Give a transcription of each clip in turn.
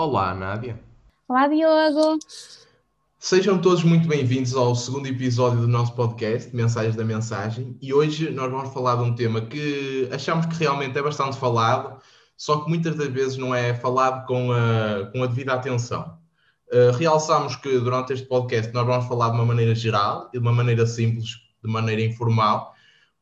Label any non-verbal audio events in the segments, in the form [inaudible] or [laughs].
Olá, Nádia. Olá, Diogo. Sejam todos muito bem-vindos ao segundo episódio do nosso podcast, Mensagens da Mensagem, e hoje nós vamos falar de um tema que achamos que realmente é bastante falado, só que muitas das vezes não é falado com a, com a devida atenção. Uh, realçamos que durante este podcast nós vamos falar de uma maneira geral de uma maneira simples, de maneira informal,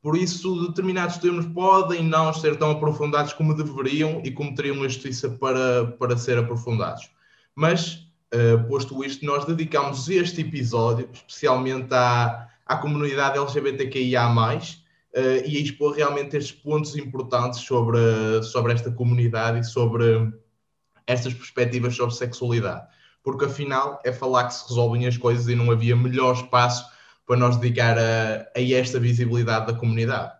por isso determinados termos podem não ser tão aprofundados como deveriam e como teriam uma justiça para, para ser aprofundados. Mas Uh, posto isto, nós dedicamos este episódio especialmente à, à comunidade LGBTQIA, uh, e a expor realmente estes pontos importantes sobre, sobre esta comunidade e sobre estas perspectivas sobre sexualidade. Porque afinal é falar que se resolvem as coisas e não havia melhor espaço para nós dedicar a, a esta visibilidade da comunidade.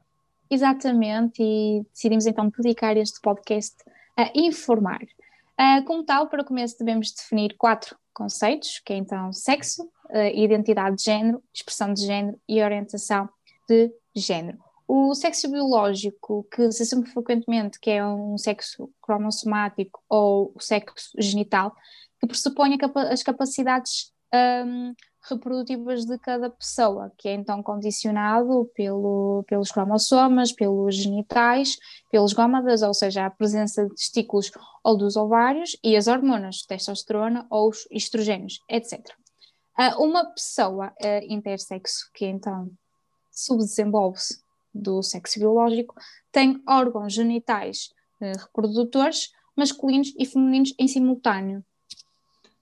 Exatamente, e decidimos então dedicar este podcast a informar Uh, como tal, para o começo devemos definir quatro conceitos, que é então sexo, uh, identidade de género, expressão de género e orientação de género. O sexo biológico, que se assume frequentemente que é um sexo cromossomático ou o sexo genital, que pressupõe as capacidades um, reprodutivas de cada pessoa, que é então condicionado pelo, pelos cromossomas, pelos genitais, pelos gómadas, ou seja, a presença de testículos ou dos ovários e as hormonas, testosterona ou os estrogênios, etc. Uh, uma pessoa uh, intersexo que então subdesenvolve-se do sexo biológico tem órgãos genitais uh, reprodutores masculinos e femininos em simultâneo,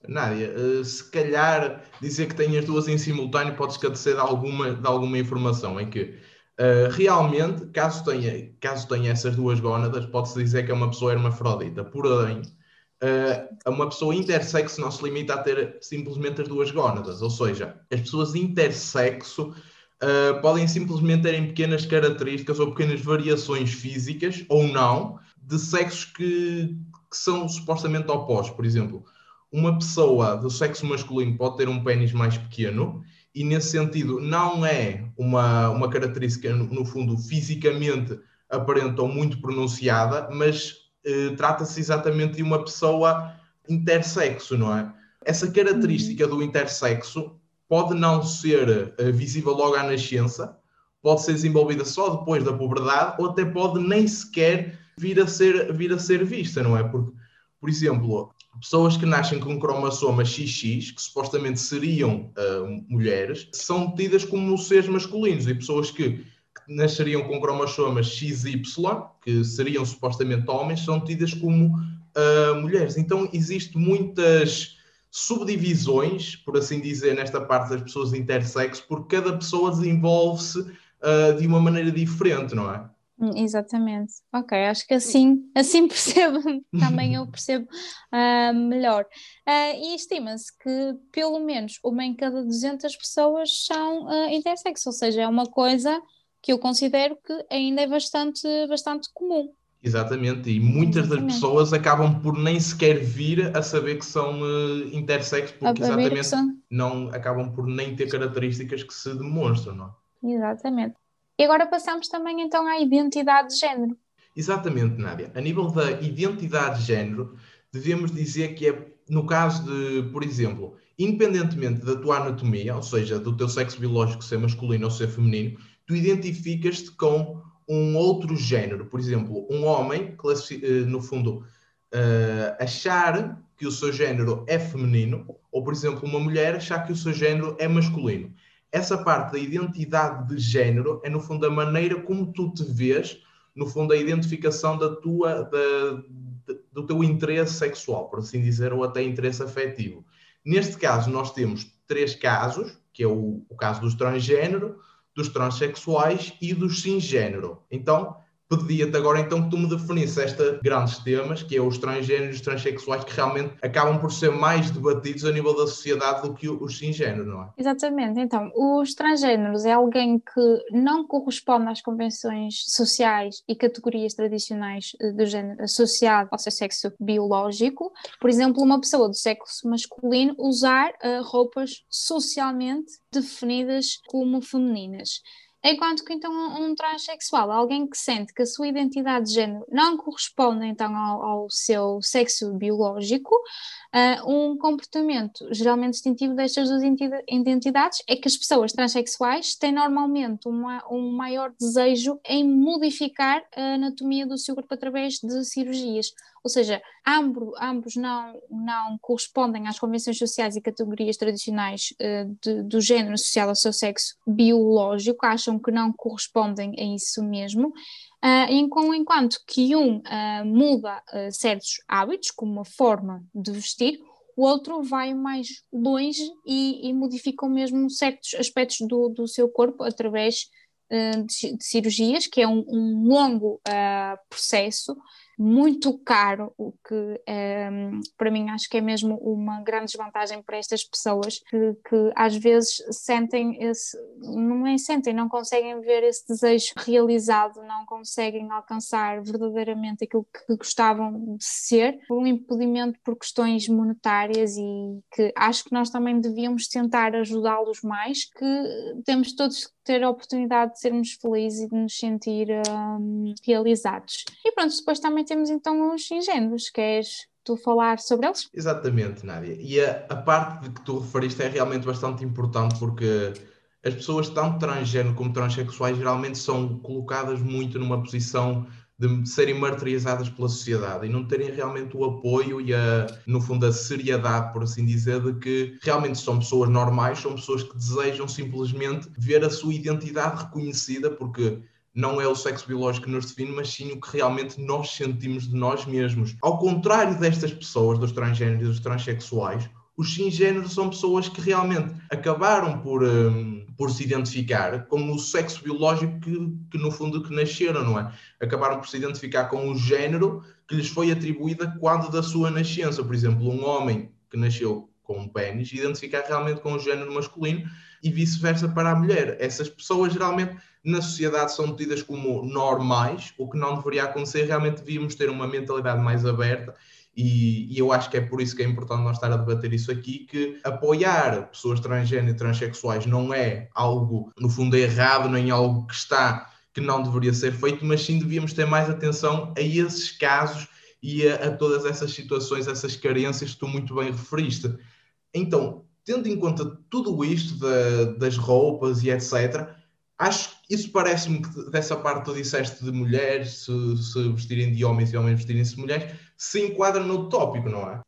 Nádia, uh, se calhar dizer que tem as duas em simultâneo pode esclarecer alguma, de alguma informação em que uh, realmente, caso tenha, caso tenha essas duas gónadas, pode-se dizer que é uma pessoa hermafrodita. Porém, uh, uma pessoa intersexo não se limita a ter simplesmente as duas gónadas, ou seja, as pessoas intersexo podem simplesmente terem pequenas características ou pequenas variações físicas ou não de sexos que, que são supostamente opostos. Por exemplo, uma pessoa do sexo masculino pode ter um pênis mais pequeno e nesse sentido não é uma, uma característica, no, no fundo, fisicamente aparente ou muito pronunciada, mas eh, trata-se exatamente de uma pessoa intersexo, não é? Essa característica do intersexo pode não ser eh, visível logo à nascença, pode ser desenvolvida só depois da puberdade ou até pode nem sequer vir a ser, vir a ser vista, não é? Porque, por exemplo, pessoas que nascem com cromossoma XX, que supostamente seriam uh, mulheres, são tidas como seres masculinos, e pessoas que, que nasceriam com cromossomas XY, que seriam supostamente homens, são tidas como uh, mulheres. Então, existem muitas subdivisões, por assim dizer, nesta parte das pessoas intersexo, porque cada pessoa desenvolve-se uh, de uma maneira diferente, não é? Hum, exatamente. Ok, acho que assim, [laughs] assim percebo, também eu percebo uh, melhor. Uh, e estima-se que pelo menos uma em cada 200 pessoas são uh, intersexo, ou seja, é uma coisa que eu considero que ainda é bastante, bastante comum. Exatamente, e muitas exatamente. das pessoas acabam por nem sequer vir a saber que são uh, intersexo, porque exatamente são... não acabam por nem ter características que se demonstram, não é? Exatamente. E agora passamos também então à identidade de género. Exatamente, Nádia. A nível da identidade de género, devemos dizer que é, no caso de, por exemplo, independentemente da tua anatomia, ou seja, do teu sexo biológico ser masculino ou ser feminino, tu identificas-te com um outro género. Por exemplo, um homem, eh, no fundo, uh, achar que o seu género é feminino, ou, por exemplo, uma mulher achar que o seu género é masculino essa parte da identidade de género é, no fundo, a maneira como tu te vês, no fundo, a identificação da tua, da, do teu interesse sexual, por assim dizer, ou até interesse afetivo. Neste caso, nós temos três casos, que é o, o caso dos transgênero, dos transexuais e dos cisgênero. Então, pedia-te agora então que tu me definisse estes grandes temas, que é os transgêneros os transexuais, que realmente acabam por ser mais debatidos a nível da sociedade do que os cisgêneros, não é? Exatamente. Então, os transgêneros é alguém que não corresponde às convenções sociais e categorias tradicionais eh, do género associado ao seu sexo biológico. Por exemplo, uma pessoa do sexo masculino usar uh, roupas socialmente definidas como femininas. Enquanto que então um transexual, alguém que sente que a sua identidade de género não corresponde então ao, ao seu sexo biológico, uh, um comportamento geralmente distintivo destas duas identidades é que as pessoas transexuais têm normalmente uma, um maior desejo em modificar a anatomia do seu corpo através de cirurgias. Ou seja, ambos, ambos não, não correspondem às convenções sociais e categorias tradicionais uh, de, do género associado ao seu sexo biológico, acham que não correspondem a isso mesmo. Uh, enquanto que um uh, muda uh, certos hábitos, como uma forma de vestir, o outro vai mais longe e, e modifica mesmo certos aspectos do, do seu corpo através de, de, cirurgias, que é um, um longo processo muito caro, o que um, ehm, para mim acho que é mesmo uma grande desvantagem para estas pessoas que, que às vezes sentem esse, não é sentem, não conseguem ver esse desejo realizado, não conseguem alcançar verdadeiramente aquilo que gostavam de ser, por um impedimento por questões monetárias e que acho que nós também devíamos tentar ajudá-los mais, que temos todos que ter a oportunidade de sermos felizes e de nos sentir um, realizados. E pronto, depois também temos então os ingênuos, queres tu falar sobre eles? Exatamente, Nádia. E a, a parte de que tu referiste é realmente bastante importante porque as pessoas, tanto transgênero como transexuais, geralmente são colocadas muito numa posição de serem martirizadas pela sociedade e não terem realmente o apoio e a, no fundo, a seriedade, por assim dizer, de que realmente são pessoas normais, são pessoas que desejam simplesmente ver a sua identidade reconhecida, porque não é o sexo biológico que nos define, mas sim o que realmente nós sentimos de nós mesmos. Ao contrário destas pessoas, dos transgêneros e dos transexuais, os cisgêneros são pessoas que realmente acabaram por, um, por se identificar com o sexo biológico que, que, no fundo, que nasceram, não é? Acabaram por se identificar com o género que lhes foi atribuído quando da sua nascença. Por exemplo, um homem que nasceu com um pênis identificar realmente com o género masculino e vice-versa para a mulher. Essas pessoas geralmente na sociedade são tidas como normais, o que não deveria acontecer. Realmente devíamos ter uma mentalidade mais aberta e, e, eu acho que é por isso que é importante nós estar a debater isso aqui, que apoiar pessoas transgênero e transexuais não é algo, no fundo, errado, nem algo que está, que não deveria ser feito, mas sim devíamos ter mais atenção a esses casos e a, a todas essas situações, essas carências que tu muito bem referiste. Então, tendo em conta tudo isto da, das roupas e etc., acho isso parece-me que dessa parte tu disseste de mulheres se, se vestirem de homens e homens vestirem-se de mulheres, se enquadra no tópico, não é?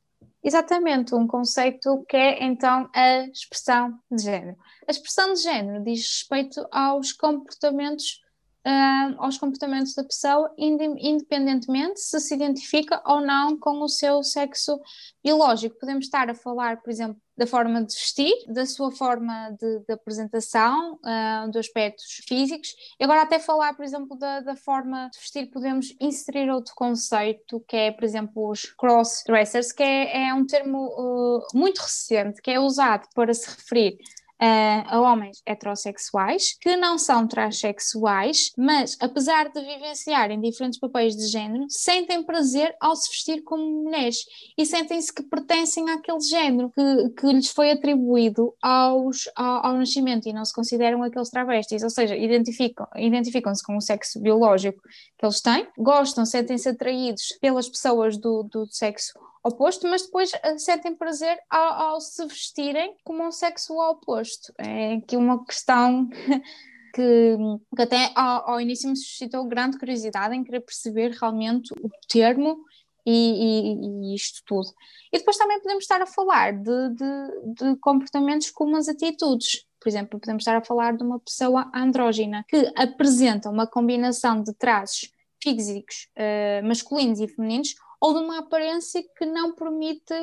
Exatamente, um conceito que é então a expressão de género. A expressão de género diz respeito aos comportamentos uh, aos comportamentos da pessoa, independentemente se se identifica ou não com o seu sexo biológico. Podemos estar a falar, por exemplo, da forma de vestir, da sua forma de, de apresentação, uh, de aspectos físicos. E agora até falar, por exemplo, da, da, forma de vestir, podemos inserir outro conceito, que é, por exemplo, os cross-dressers, que é, é um termo uh, muito recente, que é usado para se referir uh, a homens heterossexuais que não são transexuais, mas apesar de vivenciarem diferentes papéis de género, sentem prazer ao se vestir como mulheres e sentem-se que pertencem àquele género que, que lhes foi atribuído aos, ao, ao, nascimento e não se consideram aqueles travestis, ou seja, identificam, identificam-se com o sexo biológico que eles têm, gostam, sentem-se atraídos pelas pessoas do, do sexo oposto, mas depois uh, sentem prazer ao, ao, se vestirem como um sexo oposto. É aqui uma questão [laughs] que, que até ao, ao, início me suscitou grande curiosidade em querer perceber realmente o termo e, e, e isto tudo. E depois também podemos estar a falar de, de, de comportamentos como as atitudes. Por exemplo, podemos estar a falar de uma pessoa andrógina que apresenta uma combinação de traços físicos uh, masculinos e femininos ou de uma aparência que não permite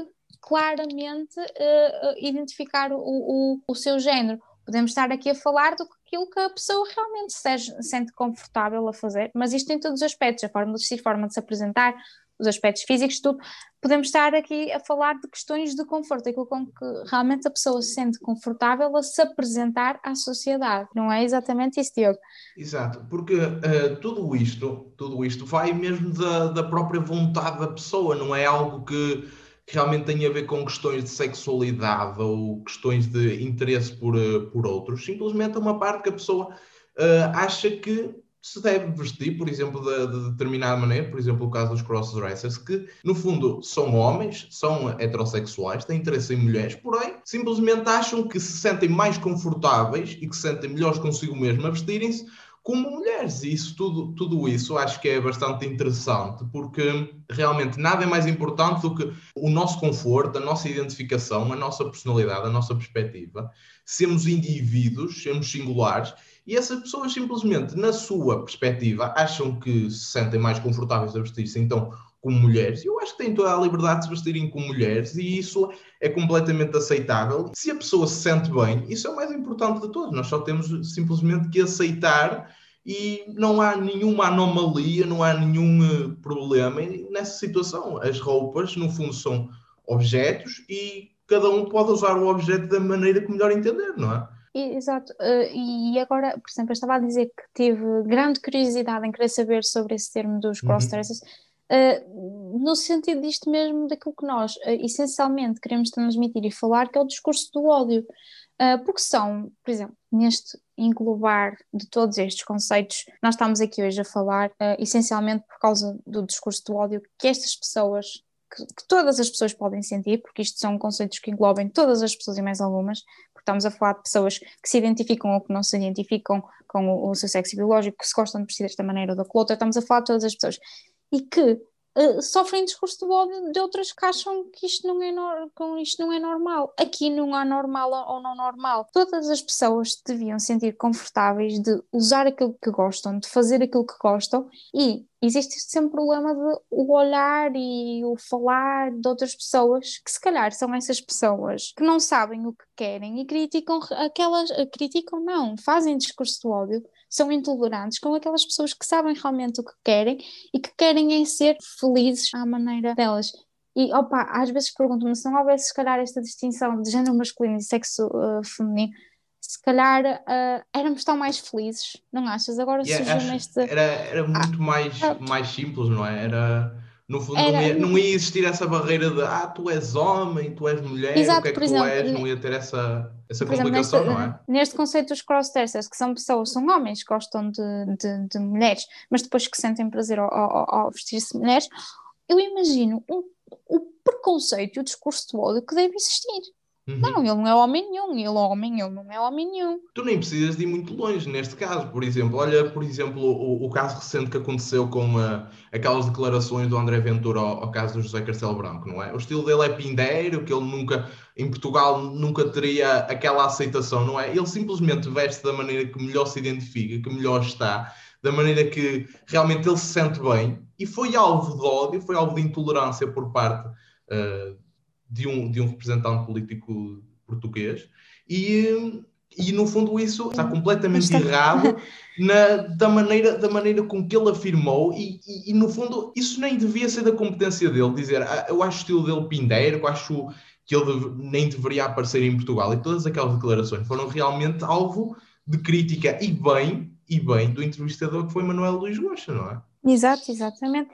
claramente uh, identificar o, o, o, seu género. Podemos estar aqui a falar do aquilo que a pessoa realmente se sente confortável a fazer, mas isto em todos os aspectos, a forma de vestir, a forma de se apresentar, os aspectos físicos, tudo. Podemos estar aqui a falar de questões de conforto, aquilo com que realmente a pessoa se sente confortável a se apresentar à sociedade. Não é exatamente isso, Diogo? Exato, porque uh, tudo isto, tudo isto vai mesmo da, da própria vontade da pessoa, não é algo que, que realmente tem a ver com questões de sexualidade ou questões de interesse por, uh, por outros. Simplesmente é uma parte que a pessoa uh, acha que se deve vestir, por exemplo, de, de, determinada maneira, por exemplo, o caso dos crossdressers, que no fundo são homens, são heterossexuais, têm interesse em mulheres, porém simplesmente acham que se sentem mais confortáveis e que se sentem melhores consigo mesmo a vestirem-se como mulheres. Isso, tudo, tudo isso acho que é bastante interessante, porque realmente nada é mais importante do que o nosso conforto, a nossa identificação, a nossa personalidade, a nossa perspectiva. Sermos indivíduos, sermos singulares e essas pessoas simplesmente, na sua perspectiva, acham que se sentem mais confortáveis a vestir-se então como mulheres. Eu acho que têm toda a liberdade de se vestirem como mulheres e isso é completamente aceitável. Se a pessoa se sente bem, isso é o mais importante de todos. Nós só temos simplesmente que aceitar e não há nenhuma anomalia, não há nenhum eh, problema nessa situação. As roupas, no fundo, são objetos e cada um pode usar o objeto da maneira que melhor entender, não é? Exato, uh, e agora, por exemplo, eu estava a dizer que tive grande curiosidade em querer saber sobre esse termo dos uhum. cross-dressers, uh, no sentido disto mesmo, daquilo que nós uh, essencialmente queremos transmitir e falar, que é o discurso do ódio, porque são, por exemplo, neste englobar de todos estes conceitos, nós estamos aqui hoje a falar essencialmente por causa do discurso do ódio que estas pessoas que, todas as pessoas podem sentir, porque isto são conceitos que englobem todas as pessoas e mais algumas, estamos a falar de pessoas que se identificam ou que não se identificam com o, o seu sexo biológico, que se gostam de vestir desta maneira ou da outra, estamos a falar de todas as pessoas. E que uh, sofrem discurso de ódio de outras que acham que isto não, é com isto não é normal. Aqui não há normal ou não normal. Todas as pessoas deviam sentir confortáveis de usar aquilo que gostam, de fazer aquilo que gostam e existe sempre o problema de o olhar e o falar de outras pessoas que se calhar são essas pessoas que não sabem o que querem e criticam aquelas, criticam não, fazem discurso de ódio são intolerantes com aquelas pessoas que sabem realmente o que querem e que querem é ser felizes à maneira delas. E opa, às vezes pergunto-me se não houvesse se calhar esta distinção de género masculino e sexo uh, feminino, se calhar uh, éramos tão mais felizes, não achas? Agora yeah, surgiu este. Era, era muito ah, mais, ah, mais simples, não é? Era no fundo, Era... não, ia, não, ia, existir essa barreira de ah, tu és homem, tu és mulher, Exato, o que é que tu exemplo, és, não ia ter essa, essa complicação, exemplo, neste, não é? Neste conceito dos cross-dressers, que são pessoas, são homens que gostam de, de, de mulheres, mas depois que sentem prazer ao, ao, ao vestir-se mulheres, eu imagino um, o preconceito e o discurso de ódio que deve existir. Uhum. Não, ele não é homem nenhum, ele é homem, ele não é homem nenhum. Tu nem precisas de ir muito longe neste caso, por exemplo. Olha, por exemplo, o, o caso recente que aconteceu com uh, aquelas declarações do André Ventura ao, ao, caso do José Castelo Branco, não é? O estilo dele é pindeiro, que ele nunca, em Portugal, nunca teria aquela aceitação, não é? Ele simplesmente veste da maneira que melhor se identifica, que melhor está, da maneira que realmente ele se sente bem, e foi alvo de ódio, foi alvo de intolerância por parte. Uh, de um, de um representante político português e, e no fundo isso está completamente está... errado [laughs] na, da, maneira, da maneira com que ele afirmou e, e, e, no fundo isso nem devia ser da competência dele, dizer ah, eu acho o estilo dele pindeiro, eu acho que ele deve, nem deveria aparecer em Portugal e todas aquelas declarações foram realmente alvo de crítica e bem, e bem do entrevistador que foi Manuel Luís Rocha, não é? Exato, exatamente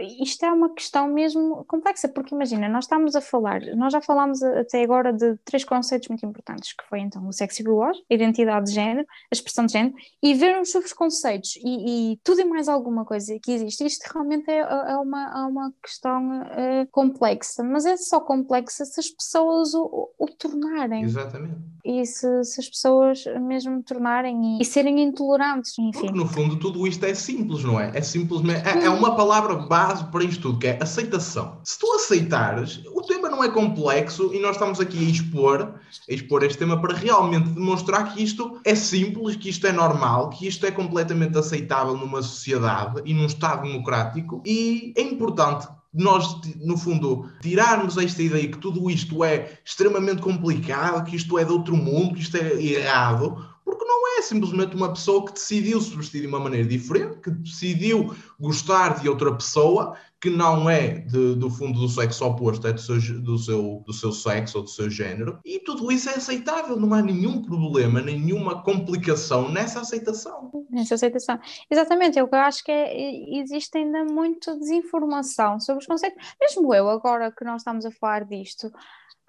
isto é uma questão mesmo complexa, porque imagina, nós estamos a falar, nós já falámos até agora de três conceitos muito importantes, que foi então o sexo biológico, a identidade de género, a expressão de género, e ver os seus conceitos e, e, tudo e mais alguma coisa que existe. Isto realmente é, é uma, é uma questão uh, complexa, mas é só complexa se as pessoas o, o, o tornarem. Exatamente. E se, se, as pessoas mesmo tornarem e, e serem intolerantes, enfim. Porque no fundo tudo isto é simples, não é? É simplesmente, é, é uma palavra básica base para isto tudo, que é aceitação. Se tu aceitares, o tema não é complexo e nós estamos aqui a expor, a expor este tema para realmente demonstrar que isto é simples, que isto é normal, que isto é completamente aceitável numa sociedade e num Estado democrático e é importante nós, no fundo, tirarmos esta ideia que tudo isto é extremamente complicado, que isto é de outro mundo, que isto é errado, porque não é simplesmente uma pessoa que decidiu se vestir de uma maneira diferente, que decidiu gostar de outra pessoa, que não é de, do fundo do sexo oposto, é do seu, do, seu, do seu sexo ou do seu género, e tudo isso é aceitável, não há nenhum problema, nenhuma complicação nessa aceitação. Nessa aceitação. Exatamente, eu acho que é, existe ainda muita desinformação sobre os conceitos. Mesmo eu, agora que nós estamos a falar disto,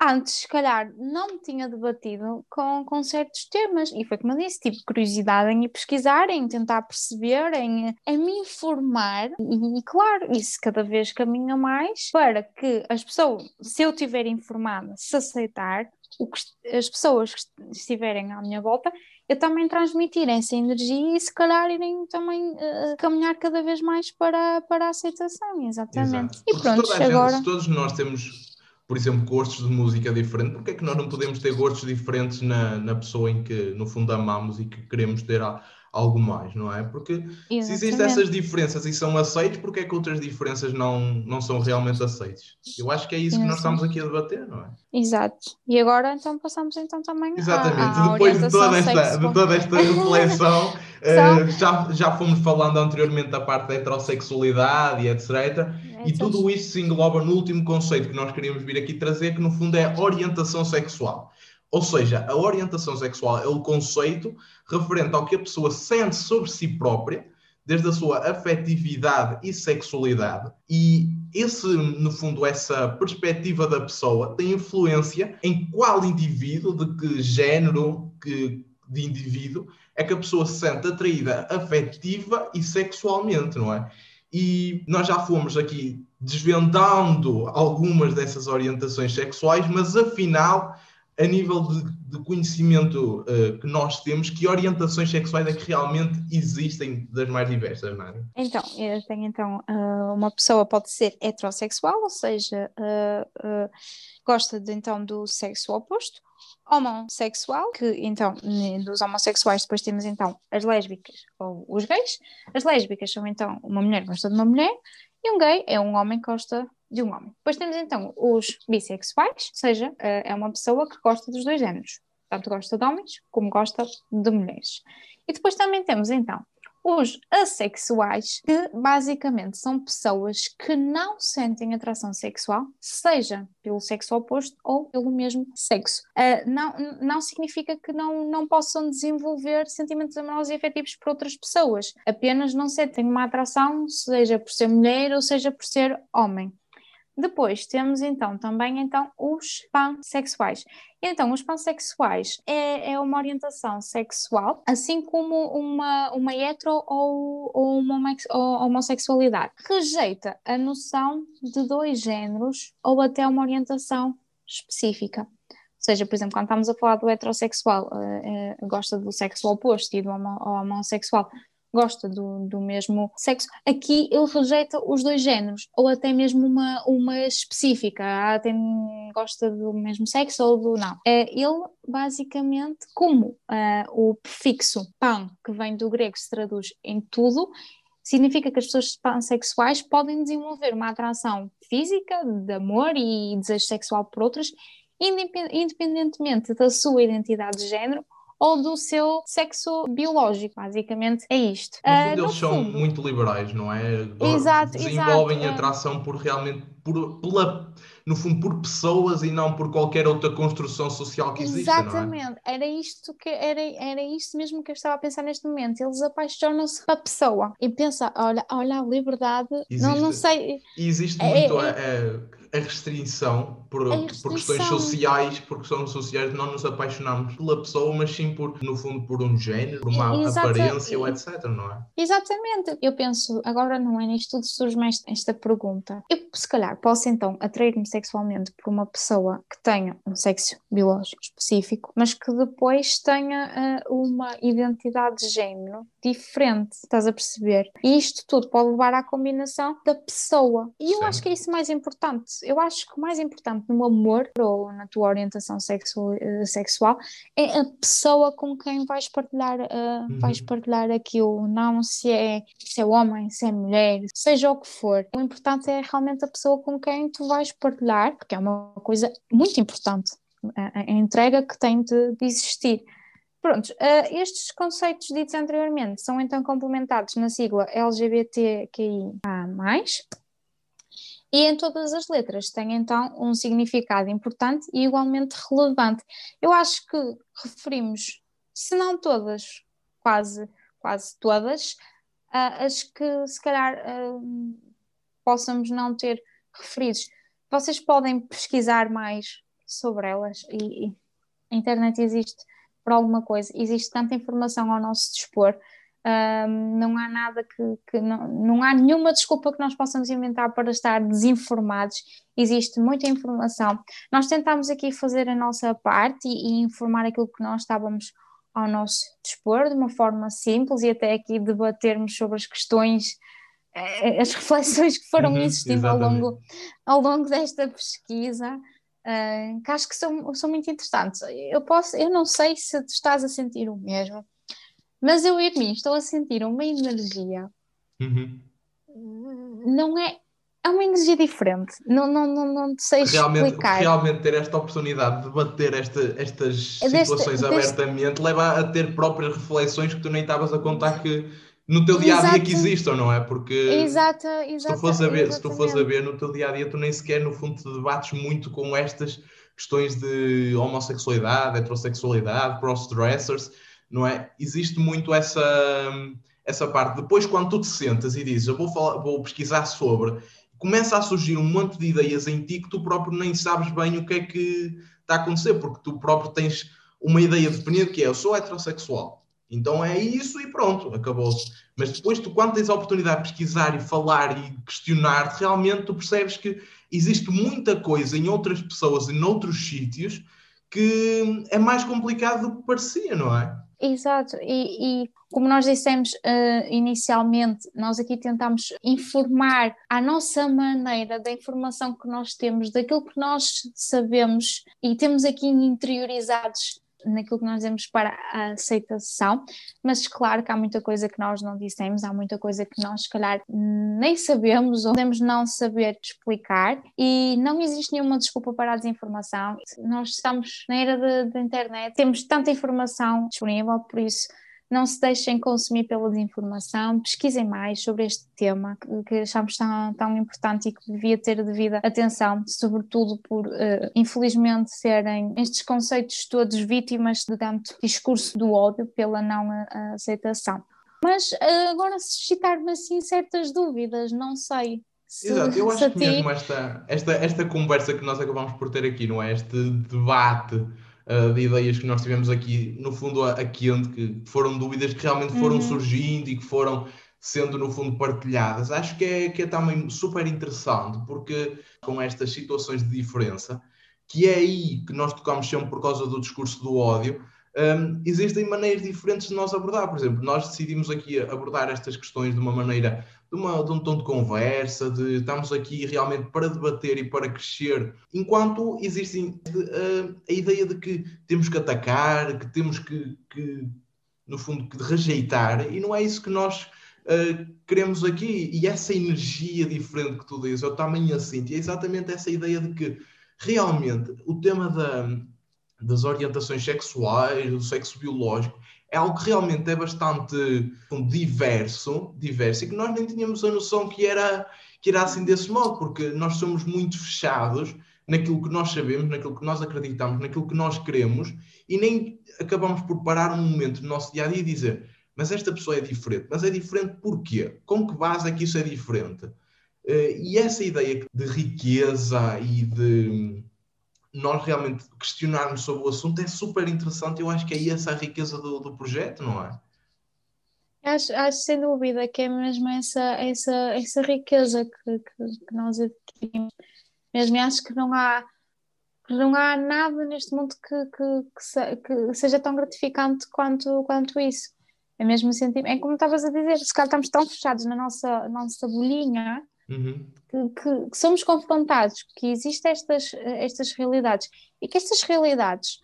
antes, se calhar, não me tinha debatido com, com certos temas. E foi como eu disse, tive curiosidade em ir pesquisar, em tentar perceber, em, em me informar. E, e, claro, isso cada vez caminha mais para que as pessoas, se eu estiver informada, se aceitar, o que as pessoas que estiverem à minha volta, eu também transmitirem essa energia e se calhar irem também uh, caminhar cada vez mais para, para a aceitação, exatamente. Exato. E pronto, agora... Gente, todos nós temos por exemplo, gostos de música diferente, porque é que nós não podemos ter gostos diferentes na, na pessoa em que, no fundo, amamos e que queremos ter algo mais, não é? Porque Exatamente. se existem essas diferenças e são aceites, porque é que outras diferenças não, não são realmente aceites? Eu acho que é isso que nós estamos aqui a debater, não é? Exato. E agora então passamos então também Exatamente. À, à Depois de toda, esta, de toda esta reflexão, [laughs] uh, já, já fomos falando anteriormente da parte da heterossexualidade e etc. É, e tudo isso se engloba no último conceito que nós queríamos vir aqui trazer, que no fundo é orientação sexual. Ou seja, a orientação sexual é o conceito referente ao que a pessoa sente sobre si própria, desde a sua afetividade e sexualidade. E esse, no fundo, essa perspectiva da pessoa tem influência em qual indivíduo, de que género que, de indivíduo é que a pessoa se sente atraída afetiva e sexualmente, não é? E nós já fomos aqui desvendando algumas dessas orientações sexuais, mas afinal a nível de, de conhecimento uh, que nós temos, que orientações sexuais é que realmente existem das mais diversas, Nádia? Então, eu tenho então, uh, uma pessoa pode ser heterossexual, ou seja, uh, gosta de, então do sexo oposto, homossexual, que então dos homossexuais depois temos então as lésbicas ou os gays. As lésbicas são então uma mulher gosta de uma mulher e um gay é um homem que gosta de um homem. Depois temos então os bissexuais, ou seja, eh, é uma pessoa que gosta dos dois géneros, tanto gosta de homens como gosta de mulheres. E depois também temos então os assexuais, que basicamente são pessoas que não sentem atração sexual, seja pelo sexo oposto ou pelo mesmo sexo. Uh, não, não significa que não, não possam desenvolver sentimentos amorosos e afetivos por outras pessoas, apenas não sentem uma atração, seja por ser mulher ou seja por ser homem. Depois temos então também então os pansexuais. Então, os pansexuais é, é uma orientação sexual, assim como uma, uma hetero ou, ou uma homossexualidade. Rejeita a noção de dois géneros ou até uma orientação específica. Ou seja, por exemplo, quando estamos a falar do heterossexual, uh, uh, gosta do sexo oposto e do homossexual gosta do, do mesmo sexo, aqui ele rejeita os dois géneros, ou até mesmo uma, uma específica, ah, gosta do mesmo sexo ou do não. É, ele, basicamente, como uh, o prefixo pan, que vem do grego, se traduz em tudo, significa que as pessoas pansexuais podem desenvolver uma atração física, de amor e desejo sexual por outras, independentemente da sua identidade de género ou do seu sexo biológico. Basicamente é isto. No fundo, uh, eles são fundo. muito liberais, não é? Exato, Desenvolvem exato. atração por realmente por, pela, no fundo, por pessoas e não por qualquer outra construção social que exista. É? Exatamente, é? era isto que era, era isto mesmo que eu estava a pensar neste momento. Eles apaixonam-se pela pessoa e pensa, olha, olha a liberdade, existe, não, não sei. E existe é, muito é, a, a restrição por, restrição. por questões sociais, por questões sociais, não nos apaixonamos pela pessoa, mas sim por, no fundo, por um género, por uma Exata, aparência, etc, não é? Exatamente. Eu penso, agora não é nisto tudo surge mais esta pergunta. Eu, se calhar, posso então atrair-me sexualmente por uma pessoa que tenha um sexo biológico específico, mas que depois tenha uh, uma identidade de género diferente, estás a perceber? E isto tudo pode levar à combinação da pessoa. E eu Sim. acho que é isso mais importante eu acho que o mais importante no amor ou na tua orientação sexual, eh, sexual é a pessoa com quem vais partilhar, uh, uhum. vais partilhar aquilo, não se é, se é homem, se é mulher, seja o que for. O importante é realmente a pessoa com quem tu vais partilhar, porque é uma coisa muito importante, a, a entrega que tem de, de existir. Pronto, uh, estes conceitos ditos anteriormente são então complementados na sigla LGBTQIA+, e em todas as letras tem então um significado importante e igualmente relevante. Eu acho que referimos, se não todas, quase, quase todas, uh, as que se calhar uh, possamos não ter referidos. Vocês podem pesquisar mais sobre elas e, e a internet existe por alguma coisa, existe tanta informação ao nosso dispor um, não há nada que, que não, não há nenhuma desculpa que nós possamos inventar para estar desinformados. Existe muita informação. Nós tentámos aqui fazer a nossa parte e, e informar aquilo que nós estávamos ao nosso dispor de uma forma simples e até aqui debatermos sobre as questões, eh, as [laughs] reflexões que foram uhum, existindo ao longo, ao longo desta pesquisa. Uh, que acho que são, são muito interessantes. Eu posso, eu não sei se tu estás a sentir o mesmo, mas eu em mim estou a sentir uma energia. Uhum. Não é. É uma energia diferente. Não, não, não, não sei realmente, explicar. Realmente ter esta oportunidade de debater esta, estas deste, situações deste... abertamente leva a ter próprias reflexões que tu nem estavas a contar que no teu dia a dia que existam, não é? Porque exato, exato, se, tu fores a ver, se tu fores a ver no teu dia a dia, tu nem sequer no fundo te debates muito com estas questões de homossexualidade, heterossexualidade, cross-dressers não é? Existe muito essa, essa parte. Depois, quando tu te sentas e dizes, eu vou, falar, vou pesquisar sobre, começa a surgir um monte de ideias em ti que tu próprio nem sabes bem o que é que está a acontecer, porque tu próprio tens uma ideia definida que é, eu sou heterossexual. Então é isso e pronto, acabou-se. Mas depois tu, quando tens a oportunidade de pesquisar e falar e questionar, realmente tu percebes que existe muita coisa em outras pessoas, em outros sítios, que é mais complicado do que parecia, não é? Exato, e, e, como nós dissemos uh, inicialmente, nós aqui tentamos informar a nossa maneira da informação que nós temos, daquilo que nós sabemos e temos aqui interiorizados naquilo que nós dizemos para a aceitação, mas claro que há muita coisa que nós não dissemos, há muita coisa que nós, se calhar, nem sabemos ou podemos não saber explicar e não existe nenhuma desculpa para a desinformação. Nós estamos na era da internet, temos tanta informação disponível, por isso não se deixem consumir pela desinformação, pesquisem mais sobre este tema que, que achamos tão, tão importante e que devia ter devida atenção, sobretudo por, uh, infelizmente, serem estes conceitos todos vítimas de tanto discurso do ódio pela não aceitação. Mas uh, agora suscitar-me assim certas dúvidas, não sei. Se, Exato, eu acho que ti... mesmo esta, esta, esta conversa que nós acabamos por ter aqui, não é? Este debate uh, de ideias que nós tivemos aqui, no fundo, a, a quente, que foram dúvidas que realmente foram uhum. surgindo e que foram sendo, no fundo, partilhadas. Acho que é, que é também super interessante, porque com estas situações de diferença, que é aí que nós tocamos sempre por causa do discurso do ódio, um, existem maneiras diferentes de nós abordar. Por exemplo, nós decidimos aqui abordar estas questões de uma maneira de, uma, de um tom de conversa, de estamos aqui realmente para debater e para crescer, enquanto existe uh, a ideia de que temos que atacar, que temos que, que no fundo, que rejeitar, e não é isso que nós uh, queremos aqui. E essa energia diferente que tu dizes, eu também a sinto, e é exatamente essa ideia de que realmente o tema da, das orientações sexuais, do sexo biológico, é algo que realmente é bastante diverso, diverso e que nós nem tínhamos a noção que era, que era assim desse modo, porque nós somos muito fechados naquilo que nós sabemos, naquilo que nós acreditamos, naquilo que nós queremos e nem acabamos por parar um momento no nosso dia a dia e dizer mas esta pessoa é diferente, mas é diferente porquê? Com que base é que isso é diferente? Eh, e essa ideia de riqueza e de nós realmente questionarmos sobre o assunto é super interessante. Eu acho que é essa a riqueza do, do projeto, não é? Acho, acho sem dúvida que é mesmo essa, essa, essa riqueza que, que, que nós adquirimos. Mesmo acho que não há, não há nada neste mundo que, que, que, se, que seja tão gratificante quanto, quanto isso. É mesmo sentimento. É como estavas a dizer, se calhar estamos tão fechados na nossa, nossa bolinha Uhum. Que, que, que, somos confrontados, que existem estas, estas realidades e que estas realidades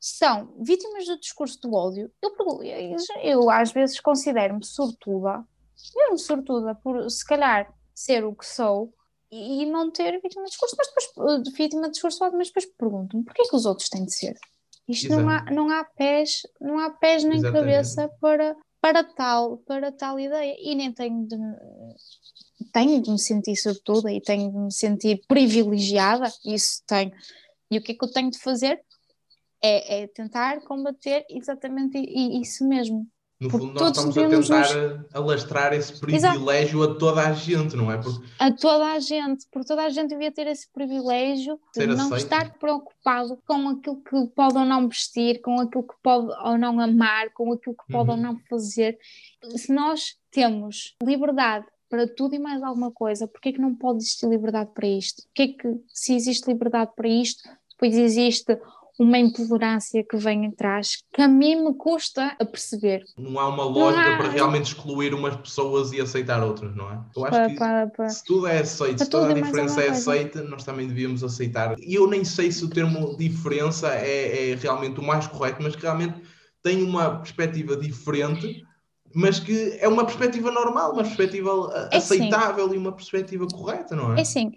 são vítimas do discurso do ódio. Eu, eu às vezes considero-me sortuda, mesmo sortuda, por se calhar ser o que sou e não ter vítima de discurso, mas depois vítima de discurso ódio, mas depois pergunto-me porquê que os outros têm de ser? Isto não há, não há pés, não há pés nem Exatamente. cabeça para, para tal, para tal ideia, e nem tenho de tenho de me sentir sobretuda e tenho de me sentir privilegiada, isso tenho. E o que é que eu tenho de fazer? É, é tentar combater exatamente isso mesmo. No fundo, nós estamos a tentar nos... alastrar esse privilégio Exato. a toda a gente, não é? Porque... A toda a gente, porque toda a gente devia ter esse privilégio de Ser não aceito. estar preocupado com aquilo que pode ou não vestir, com aquilo que pode ou não amar, com aquilo que pode uhum. ou não fazer. Se nós temos liberdade para tudo e mais alguma coisa, porque é que não pode existir liberdade para isto? Porque é que, se existe liberdade para isto, depois existe uma intolerância que vem atrás que a mim me custa a perceber. Não há uma lógica há... para realmente excluir umas pessoas e aceitar outras, não é? Eu acho que se tudo é aceito, se toda a diferença é aceita, nós também devíamos aceitar. E eu nem sei se o termo diferença é, é realmente o mais correto, mas que realmente tem uma perspectiva diferente mas que é uma perspectiva normal, uma perspectiva é aceitável sim. e uma perspectiva correta, não é? É sim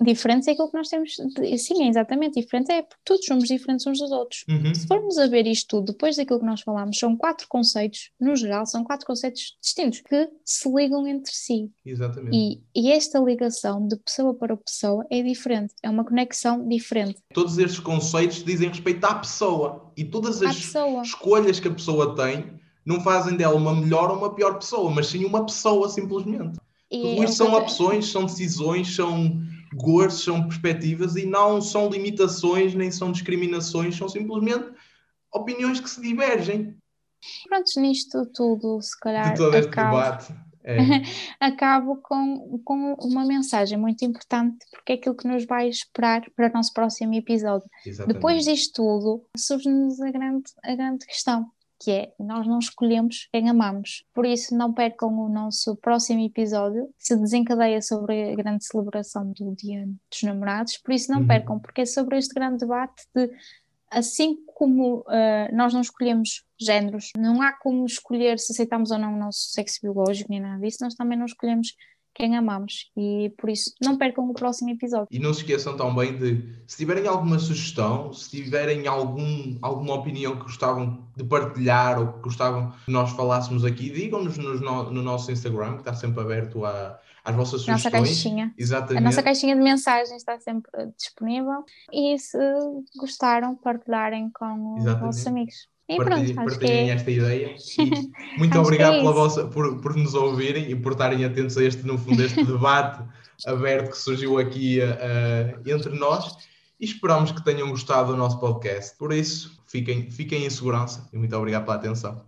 diferentes é aquilo que nós temos. Sim, é exatamente diferente, é porque todos somos diferentes uns dos outros. Uhum. Se formos a ver isto tudo, depois daquilo que nós falámos, são quatro conceitos, no geral, são quatro conceitos distintos que se ligam entre si. Exatamente. E, e esta ligação de pessoa para pessoa é diferente, é uma conexão diferente. Todos estes conceitos dizem respeito à pessoa e todas as escolhas que a pessoa tem não fazem dela uma melhor ou uma pior pessoa, mas sim uma pessoa simplesmente. E Tudo isto são opções, são decisões, são gostos, são perspectivas e não são limitações nem são discriminações, são simplesmente opiniões que se divergem. Pronto, nisto tudo, se calhar. De todo este acabo, debate. É. [laughs] acabo com, com uma mensagem muito importante, porque é aquilo que nos vai esperar para o nosso próximo episódio. Exatamente. Depois disto tudo, surge-nos a grande, a grande questão que é nós não escolhemos quem amamos. Por isso, não percam o nosso próximo episódio, que se desencadeia sobre a grande celebração do Dia dos Namorados. Por isso, não uhum. percam, porque é sobre este grande debate de assim como uh, nós não escolhemos géneros, não há como escolher se aceitamos ou não o nosso sexo biológico nem nada disso, nós também não escolhemos quem amamos. E por isso, não percam o próximo episódio. E não se esqueçam também de, se tiverem alguma sugestão, se tiverem algum, alguma opinião que gostavam de partilhar ou que gostavam que nós falássemos aqui, digam-nos no, no, nosso Instagram, que está sempre aberto a, às vossas nossa sugestões. Caixinha. Exatamente. A nossa caixinha de mensagens está sempre disponível. E se gostaram, partilharem com os Exatamente. vossos amigos. E partilhem, pronto, partilhem é... esta ideia. [laughs] E muito obrigado é pela vossa, por, por nos ouvirem e por estarem atentos a este, no fundo, este debate aberto que surgiu aqui uh, entre nós. E esperamos que tenham gostado do nosso podcast. Por isso, fiquem, fiquem em segurança e muito obrigado pela atenção.